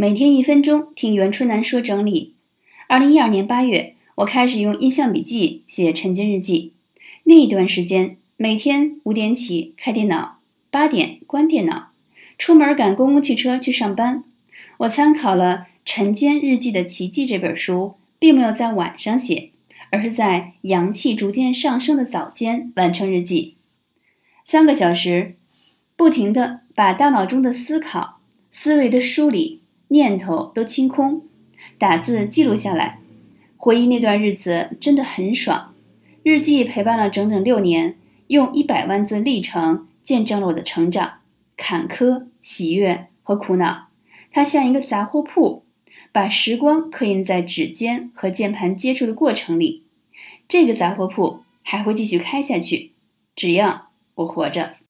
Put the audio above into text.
每天一分钟听袁春楠说整理。二零一二年八月，我开始用印象笔记写晨间日记。那一段时间，每天五点起开电脑，八点关电脑，出门赶公共汽车去上班。我参考了《晨间日记的奇迹》这本书，并没有在晚上写，而是在阳气逐渐上升的早间完成日记。三个小时，不停地把大脑中的思考、思维的梳理。念头都清空，打字记录下来，回忆那段日子真的很爽。日记陪伴了整整六年，用一百万字历程见证了我的成长、坎坷、喜悦和苦恼。它像一个杂货铺，把时光刻印在指尖和键盘接触的过程里。这个杂货铺还会继续开下去，只要我活着。